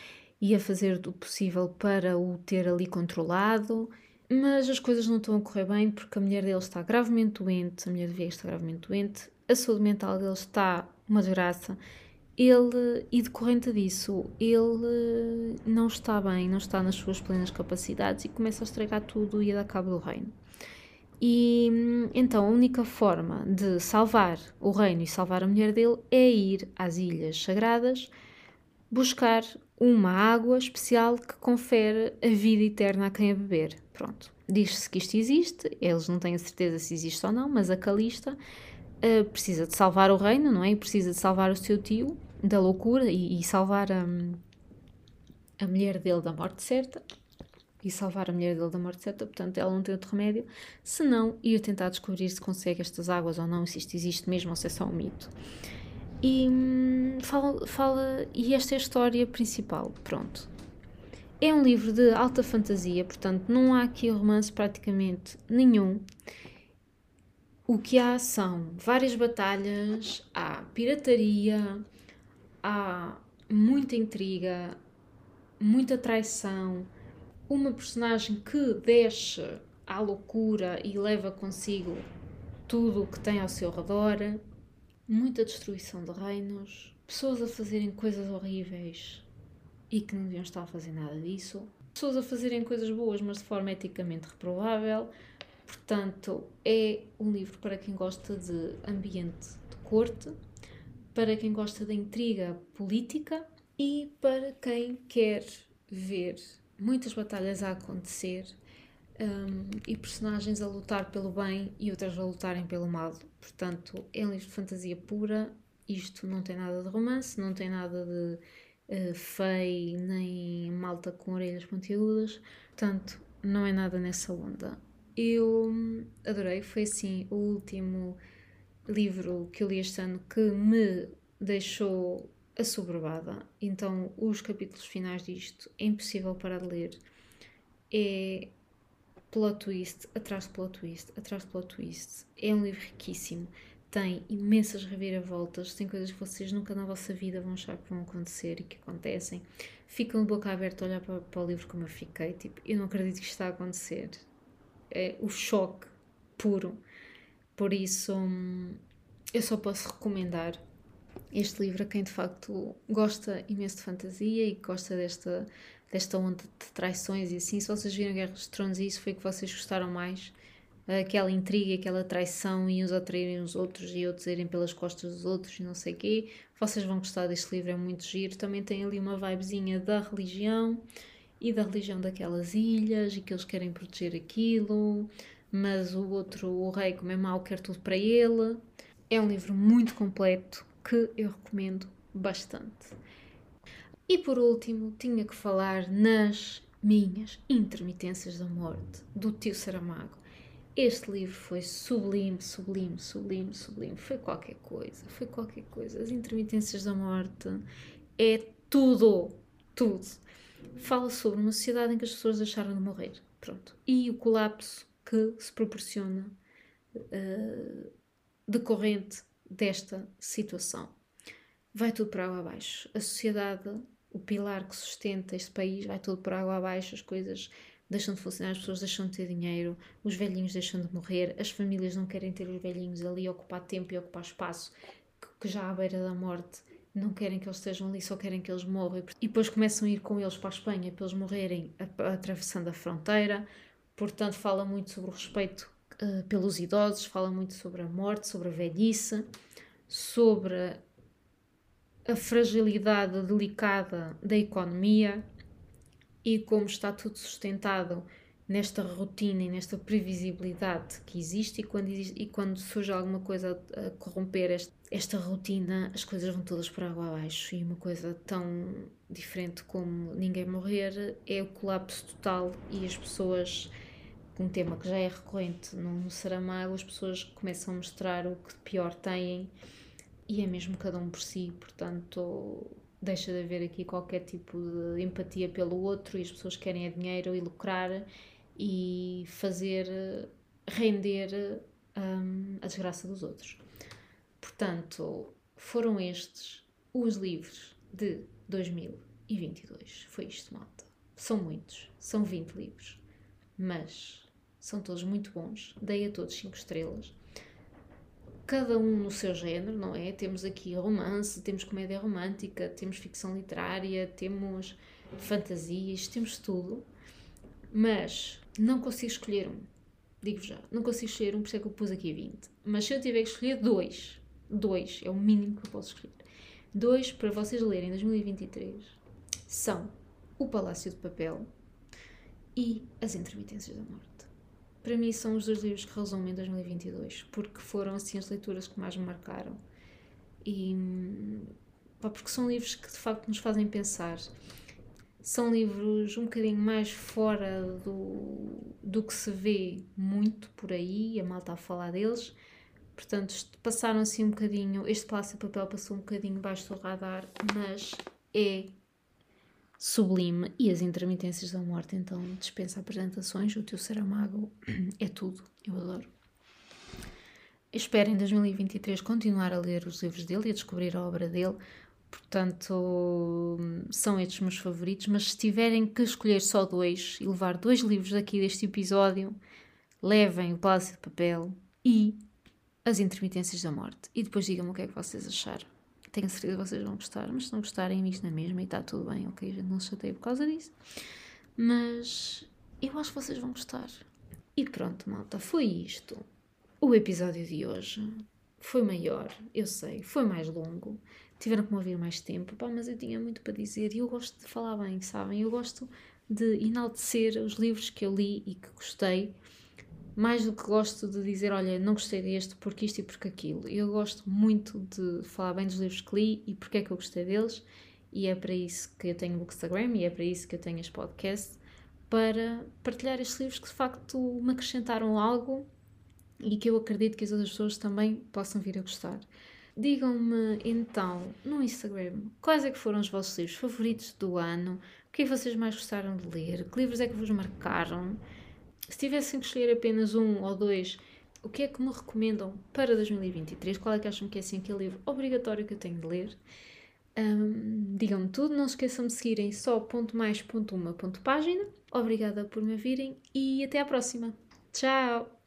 ia fazer o possível para o ter ali controlado. Mas as coisas não estão a correr bem porque a mulher dele está gravemente doente, a mulher de está gravemente doente, a saúde mental dele está uma desgraça ele, e decorrente disso, ele não está bem, não está nas suas plenas capacidades e começa a estragar tudo e a dar cabo do reino. E então a única forma de salvar o reino e salvar a mulher dele é ir às Ilhas Sagradas buscar uma água especial que confere a vida eterna a quem a beber. Pronto. Diz-se que isto existe, eles não têm a certeza se existe ou não, mas a Calista uh, precisa de salvar o reino, não é? E precisa de salvar o seu tio da loucura e, e salvar a, a mulher dele da morte certa e salvar a mulher dele da morte certa, portanto ela não tem outro remédio, senão ir tentar descobrir se consegue estas águas ou não, se isto existe mesmo ou se é só um mito. E hum, fala, fala, e esta é a história principal, pronto. É um livro de alta fantasia, portanto não há aqui romance praticamente nenhum. O que há são várias batalhas, há pirataria, há muita intriga, muita traição, uma personagem que desce à loucura e leva consigo tudo o que tem ao seu redor, muita destruição de reinos, pessoas a fazerem coisas horríveis e que não deviam estar a fazer nada disso, pessoas a fazerem coisas boas, mas de forma eticamente reprovável. Portanto, é um livro para quem gosta de ambiente de corte, para quem gosta da intriga política e para quem quer ver muitas batalhas a acontecer um, e personagens a lutar pelo bem e outras a lutarem pelo mal. Portanto, é um livro de fantasia pura isto não tem nada de romance, não tem nada de uh, fei, nem malta com orelhas pontiagudas, portanto, não é nada nessa onda. Eu adorei, foi assim o último livro que eu li este ano que me deixou assoberbada. Então, os capítulos finais disto é impossível parar de ler. É plot twist, atrás de plot twist, atrás de plot twist. É um livro riquíssimo. Tem imensas reviravoltas, tem coisas que vocês nunca na vossa vida vão achar que vão acontecer e que acontecem. Ficam de boca aberta a olhar para, para o livro como eu fiquei. Tipo, eu não acredito que isto está a acontecer. É o choque puro. Por isso, eu só posso recomendar este livro a quem de facto gosta imenso de fantasia e gosta desta, desta onda de traições e assim. Se vocês viram Guerra dos Tronos, isso foi que vocês gostaram mais. Aquela intriga, aquela traição e uns atraírem os outros e outros irem pelas costas dos outros e não sei o quê. Vocês vão gostar deste livro, é muito giro. Também tem ali uma vibezinha da religião e da religião daquelas ilhas e que eles querem proteger aquilo, mas o outro, o rei, como é mau, quer tudo para ele. É um livro muito completo, que eu recomendo bastante. E por último, tinha que falar nas minhas intermitências da morte, do tio Saramago. Este livro foi sublime, sublime, sublime, sublime. Foi qualquer coisa, foi qualquer coisa. As intermitências da morte é tudo, tudo. Fala sobre uma sociedade em que as pessoas deixaram de morrer. Pronto. E o colapso que se proporciona uh, decorrente desta situação. Vai tudo para água abaixo. A sociedade, o pilar que sustenta este país, vai tudo para água abaixo, as coisas deixam de funcionar, as pessoas deixam de ter dinheiro, os velhinhos deixam de morrer, as famílias não querem ter os velhinhos ali ocupar tempo e ocupar espaço, que já à beira da morte não querem que eles estejam ali, só querem que eles morram. E depois começam a ir com eles para a Espanha para eles morrerem atravessando a fronteira. Portanto, fala muito sobre o respeito uh, pelos idosos, fala muito sobre a morte, sobre a velhice, sobre a fragilidade delicada da economia e como está tudo sustentado nesta rotina e nesta previsibilidade que existe. E quando, existe, e quando surge alguma coisa a, corromper esta rotina, as coisas vão todas para água abaixo. E uma coisa tão diferente como ninguém morrer é o colapso total e as pessoas um tema que já é recorrente no, Saramago, as pessoas começam a mostrar o que pior têm e é mesmo cada um por si, portanto deixa de haver aqui qualquer tipo de empatia pelo outro e as pessoas querem é dinheiro e lucrar e fazer render um, a desgraça dos outros. Portanto, foram estes os livros de 2022. Foi isto, malta. São muitos, são 20 livros, mas são todos muito bons, dei a todos 5 estrelas. Cada um no seu género, não é? Temos aqui romance, temos comédia romântica, temos ficção literária, temos fantasias, temos tudo. Mas não consigo escolher um. Digo já, não consigo escolher um, por isso é que eu pus aqui 20. Mas se eu tiver que escolher dois, dois é o mínimo que eu posso escolher. Dois para vocês lerem em 2023 são O Palácio de Papel e As Intermitências da Morte para mim são os dois livros que resumem 2022, porque foram assim as leituras que mais me marcaram. E pá, porque são livros que de facto nos fazem pensar. São livros um bocadinho mais fora do, do que se vê muito por aí, a malta a falar deles. Portanto, passaram assim um bocadinho. Este Palácio de Papel passou um bocadinho baixo do radar, mas é sublime e as intermitências da morte, então dispensa apresentações. O teu Saramago é tudo, eu adoro. Espero em 2023 continuar a ler os livros dele e a descobrir a obra dele. Portanto, são estes meus favoritos. Mas se tiverem que escolher só dois e levar dois livros aqui deste episódio, levem O Palácio de Papel e As Intermitências da Morte. E depois digam-me o que é que vocês acharam. Tenho certeza que vocês vão gostar, mas se não gostarem, isto na mesma e está tudo bem, ok? Gente não se chateia por causa disso. Mas eu acho que vocês vão gostar. E pronto, malta, foi isto. O episódio de hoje foi maior, eu sei, foi mais longo. Tiveram que me ouvir mais tempo, pá, mas eu tinha muito para dizer e eu gosto de falar bem, sabem? Eu gosto de enaltecer os livros que eu li e que gostei mais do que gosto de dizer, olha, não gostei deste porque isto e porque aquilo. Eu gosto muito de falar bem dos livros que li e porque é que eu gostei deles, e é para isso que eu tenho o Bookstagram e é para isso que eu tenho este podcast, para partilhar estes livros que de facto me acrescentaram algo e que eu acredito que as outras pessoas também possam vir a gostar. Digam-me então no Instagram quais é que foram os vossos livros favoritos do ano, o que é que vocês mais gostaram de ler, que livros é que vos marcaram. Se tivessem que escolher apenas um ou dois, o que é que me recomendam para 2023? Qual é que acham que é assim aquele livro obrigatório que eu tenho de ler? Um, Digam-me tudo, não se esqueçam de seguirem só ponto mais ponto uma ponto página. Obrigada por me virem e até à próxima. Tchau!